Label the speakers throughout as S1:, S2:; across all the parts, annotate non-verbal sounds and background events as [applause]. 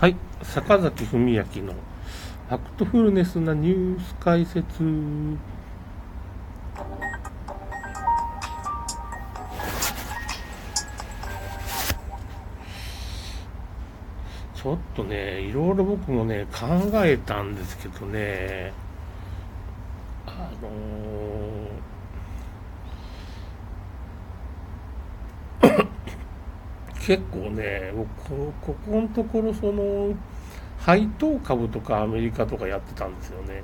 S1: はい、坂崎文明のファクトフルネスなニュース解説。ちょっとね、いろいろ僕もね、考えたんですけどね、あのー結構ね、こ、ここのところ、その、配当株とかアメリカとかやってたんですよね。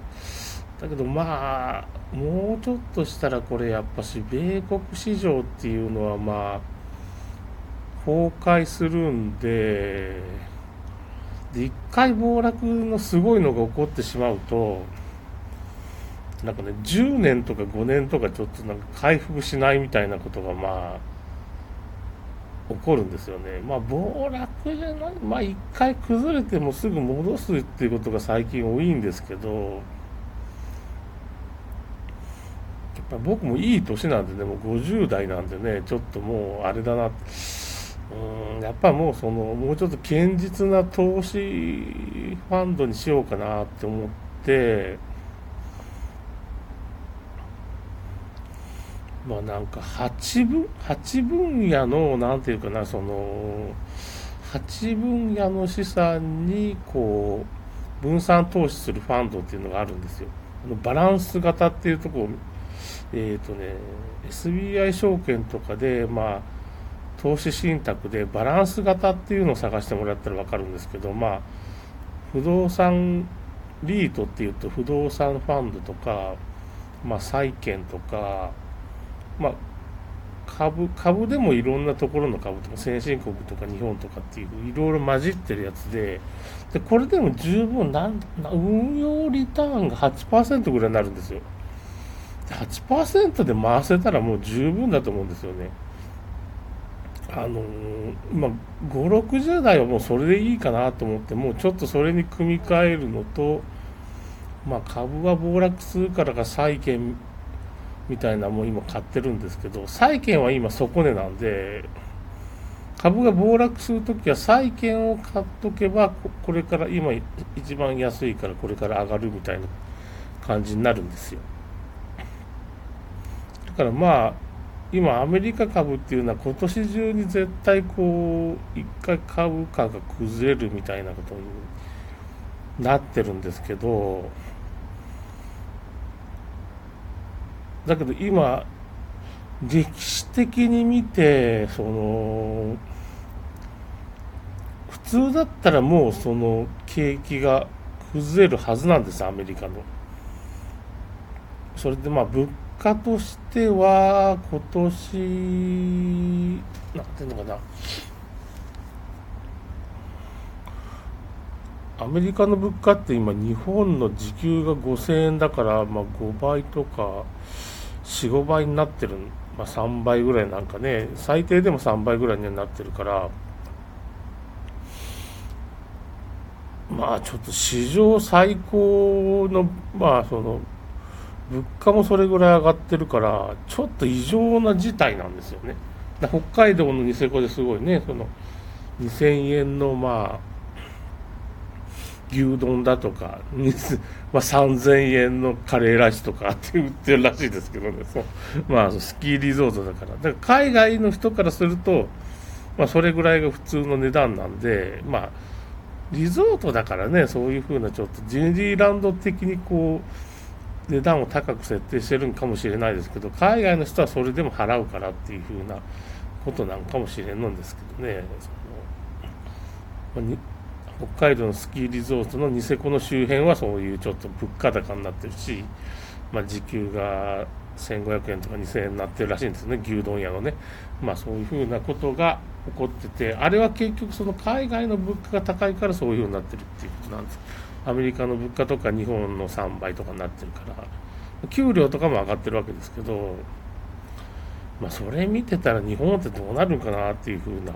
S1: だけどまあ、もうちょっとしたらこれやっぱし、米国市場っていうのはまあ、崩壊するんで、で、一回暴落のすごいのが起こってしまうと、なんかね、10年とか5年とかちょっとなんか回復しないみたいなことがまあ、起こるんですよね。まあ、暴落じゃない、まあ、一回崩れてもすぐ戻すっていうことが最近多いんですけど、やっぱ僕もいい年なんでね、もう50代なんでね、ちょっともうあれだな、うん、やっぱもうその、もうちょっと堅実な投資ファンドにしようかなって思って、まあなんか8分、8分野の、なんていうかな、その、8分野の資産に、こう、分散投資するファンドっていうのがあるんですよ。あのバランス型っていうところ、えっ、ー、とね、SBI 証券とかで、まあ、投資信託でバランス型っていうのを探してもらったら分かるんですけど、まあ、不動産リートっていうと不動産ファンドとか、まあ、債券とか、まあ、株株でもいろんなところの株とか先進国とか日本とかっていういろいろ混じってるやつででこれでも十分なん運用リターンが8%ぐらいになるんですよ。8%で回せたらもう十分だと思うんですよね。あの、まあ、5、60代はもうそれでいいかなと思って、もうちょっとそれに組み替えるのと、まあ、株は暴落するからか債券みたいなも今買ってるんですけど、債券は今底値なんで、株が暴落するときは債券を買っとけば、これから今一番安いからこれから上がるみたいな感じになるんですよ。だからまあ、今アメリカ株っていうのは今年中に絶対こう、一回株価が崩れるみたいなことになってるんですけど、だけど今歴史的に見てその普通だったらもうその景気が崩れるはずなんですアメリカの。それでまあ物価としては今年なんていうのかなアメリカの物価って今日本の時給が5000円だからまあ5倍とか4、5倍になってる、まあ、3倍ぐらいなんかね、最低でも3倍ぐらいにはなってるから、まあちょっと史上最高の、まあその、物価もそれぐらい上がってるから、ちょっと異常な事態なんですよね。北海道のニセコですごいね、その、2000円のまあ、牛丼だとか、[laughs] まあ、3000円のカレーライスとかって売ってるらしいですけどね、そうまあ、スキーリゾートだから。だから海外の人からすると、まあ、それぐらいが普通の値段なんで、まあ、リゾートだからね、そういうふうなちょっとジニーランド的にこう、値段を高く設定してるんかもしれないですけど、海外の人はそれでも払うからっていうふうなことなんかもしれんのんですけどね。そのまあ北海道のスキーリゾートのニセコの周辺はそういうちょっと物価高になってるし、まあ、時給が1500円とか2000円になってるらしいんですね、牛丼屋のね。まあそういうふうなことが起こってて、あれは結局その海外の物価が高いからそういうふうになってるっていうことなんです。アメリカの物価とか日本の3倍とかになってるから、給料とかも上がってるわけですけど、まあそれ見てたら日本ってどうなるんかなっていうふうな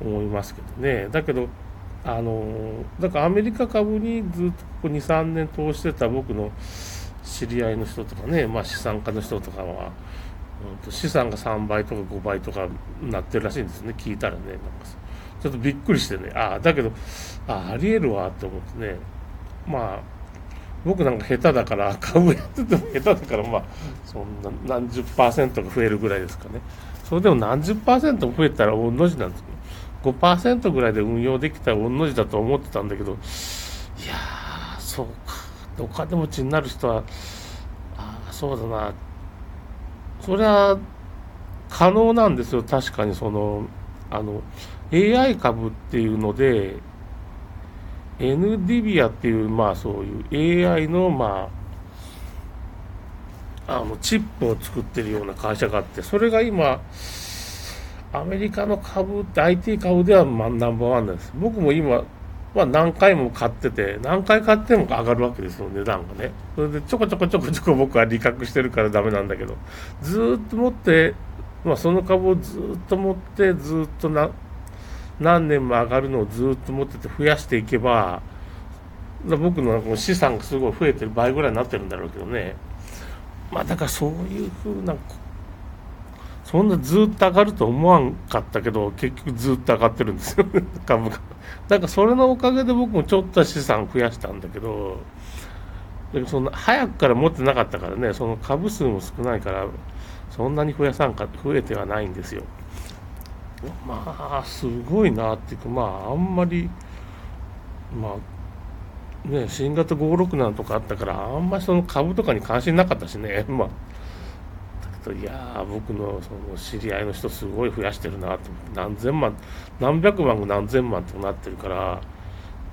S1: 思いますけどね。だけど、あのだからアメリカ株にずっとここ2、3年通してた僕の知り合いの人とかね、まあ、資産家の人とかは、うん、資産が3倍とか5倍とかなってるらしいんですね、聞いたらね、なんかちょっとびっくりしてね、ああ、だけど、あありえるわって思ってね、まあ、僕なんか下手だから、株やってても下手だから、まあ、そんな何十パーセントが増えるぐらいですかね。それでも何十パーセントも増えたら御の字なんですけど、5%ぐらいで運用できたら御の字だと思ってたんだけど、いやー、そうか、お金持ちになる人は、ああ、そうだな、それは可能なんですよ、確かにその、あの、AI 株っていうので、NDVIA っていう、まあそういう AI の、まあ、あの、チップを作ってるような会社があって、それが今、アメリカの株って IT 株ではナンバーワンなんです。僕も今、まあ何回も買ってて、何回買っても上がるわけですよ、値段がね。それでちょこちょこちょこちょこ僕は利確してるからダメなんだけど、ずっと持って、まあその株をずっと持って、ずっとな、何年も上がるのをずっと持ってて増やしていけば、僕の資産がすごい増えてる倍ぐらいになってるんだろうけどね。まあだからそういうふうな、そんなずっと上がると思わんかったけど、結局ずっと上がってるんですよ、[laughs] 株が。だからそれのおかげで僕もちょっと資産増やしたんだけど、その早くから持ってなかったからね、その株数も少ないから、そんなに増やさんか、増えてはないんですよ。まあ、すごいなっていうか、まあ、あんまり、まあ、ね、新型567とかあったから、あんまりその株とかに関心なかったしね、[laughs] まあ、だけど、いや僕のその知り合いの人、すごい増やしてるなと思って、何千万、何百万が何千万ってなってるから、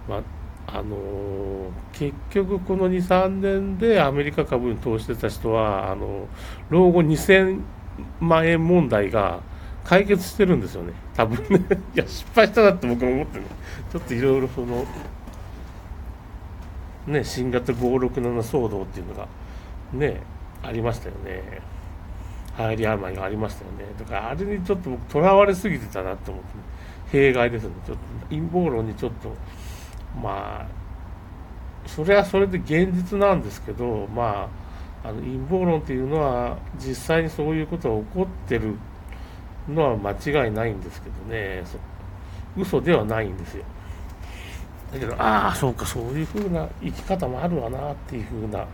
S1: まあ、の、結局、この2、3年でアメリカ株に投資してた人は、あの老後2000万円問題が、解決してるんですよね、多分ね。[laughs] いや、失敗したなって僕も思ってね、ちょっといろいろその、ね、新型567騒動っていうのが、ね、ありましたよね。流行り病がありましたよね。だからあれにちょっと僕、とらわれすぎてたなって思って、弊害ですね。ちょっと陰謀論にちょっと、まあ、それはそれで現実なんですけど、まあ、あの陰謀論っていうのは実際にそういうことが起こってるのは間違いないんですけどね、嘘ではないんですよ。だけど、ああ、そうか、そういうふうな生き方もあるわなっていうふうな、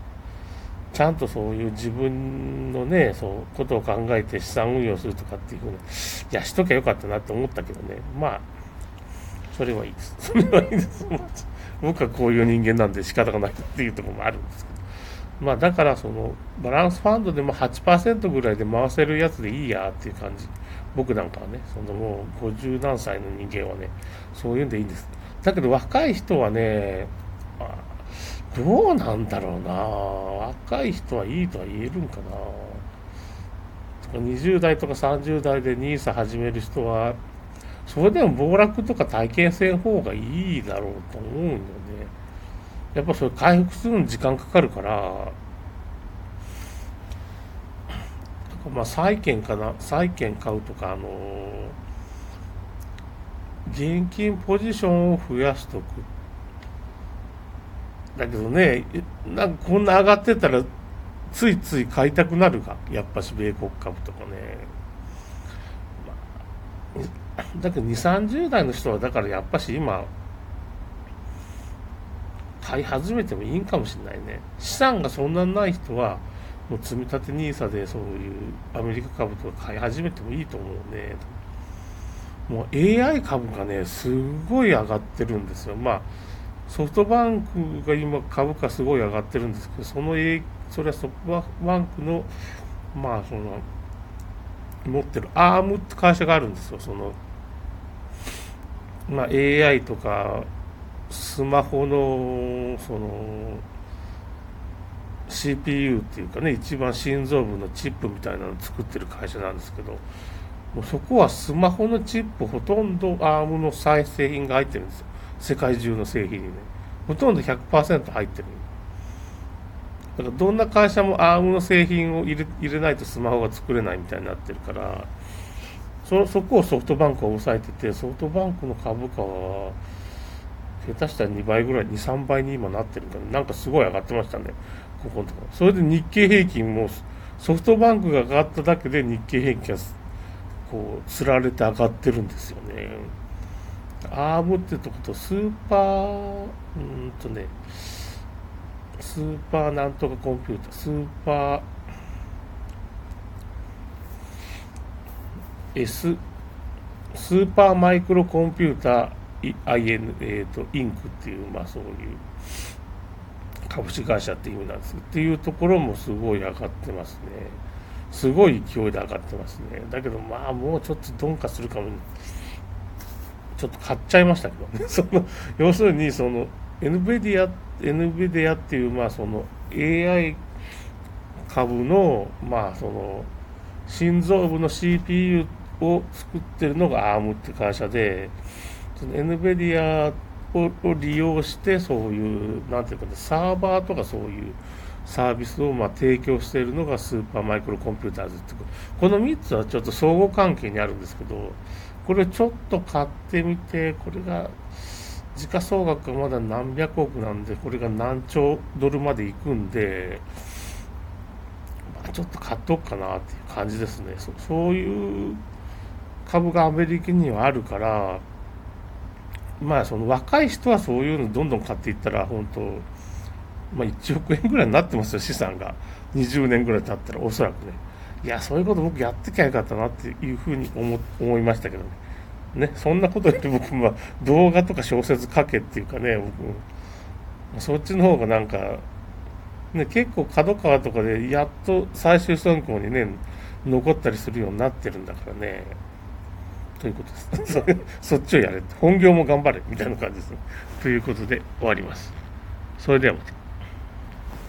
S1: ちゃんとそういう自分のね、そうことを考えて資産運用するとかっていうふうな、いや、しときゃよかったなって思ったけどね、まあ、それはいいです。[laughs] それはいいです。僕はこういう人間なんで仕方がないっていうところもあるんですけど。まあだからそのバランスファンドでも8%ぐらいで回せるやつでいいやっていう感じ。僕なんかはね、そのもう50何歳の人間はね、そういうんでいいんです。だけど若い人はね、どうなんだろうな若い人はいいとは言えるんかな20代とか30代で NISA 始める人は、それでも暴落とか体験せん方がいいだろうと思うんよね。やっぱそれ回復するのに時間かかるから、まあ、債券かな、債券買うとか、あのー、現金ポジションを増やしとくっ。だけどね、なんかこんな上がってたら、ついつい買いたくなるが、やっぱし米国株とかね。まあ、だけど2、30代の人は、だからやっぱし今、買い始めてもいいんかもしれないね。資産がそんなにない人は、もう積み立て NISA でそういうアメリカ株とか買い始めてもいいと思うね。もう AI 株がね、すごい上がってるんですよ。まあ、ソフトバンクが今株価すごい上がってるんですけど、そのそれはソフトバンクの、まあ、その、持ってるアームって会社があるんですよ。その、まあ、AI とか、スマホの、その、CPU っていうかね一番心臓部のチップみたいなのを作ってる会社なんですけどもうそこはスマホのチップほとんどアームの再製品が入ってるんですよ世界中の製品にねほとんど100%入ってるだからどんな会社もアームの製品を入れ入れないとスマホが作れないみたいになってるからそそこをソフトバンクは抑えててソフトバンクの株価は下手したら2倍ぐらい23倍に今なってるからなんかすごい上がってましたねここのところ。それで日経平均もソフトバンクが上がっただけで日経平均がこう、つられて上がってるんですよね。アームってとことスーパーうんとねスーパーなんとかコンピュータースーパー S スーパーマイクロコンピューター IN、えーと、インクっていう、まあ、そういう株式会社っていう意味なんですっていうところもすごい上がってますね。すごい勢いで上がってますね。だけどまあもうちょっと鈍化するかも。ちょっと買っちゃいましたけど。ね [laughs] その要するにその NVIDIA, NVIDIA っていうまあその AI 株のまあその心臓部の CPU を作ってるのが ARM って会社で、その NVIDIA を利用して、そういう、なんていうかね、サーバーとかそういうサービスをまあ提供しているのがスーパーマイクロコンピューターズって、この3つはちょっと相互関係にあるんですけど、これちょっと買ってみて、これが、時価総額がまだ何百億なんで、これが何兆ドルまでいくんで、まあ、ちょっと買っとくかなっていう感じですね。そそういう株がアメリカにはあるから、まあその若い人はそういうのどんどん買っていったら、本当、まあ1億円ぐらいになってますよ、資産が。20年ぐらい経ったら、おそらくね。いや、そういうこと僕やってきゃよかったなっていうふうに思思いましたけどね。ね、そんなことより僕、まあ、動画とか小説書けっていうかね、僕、そっちの方がなんか、ね、結構角川とかでやっと最終選考にね、残ったりするようになってるんだからね。ということです。[laughs] そっちをやれ。本業も頑張れ。みたいな感じですね。ということで終わります。それではまた。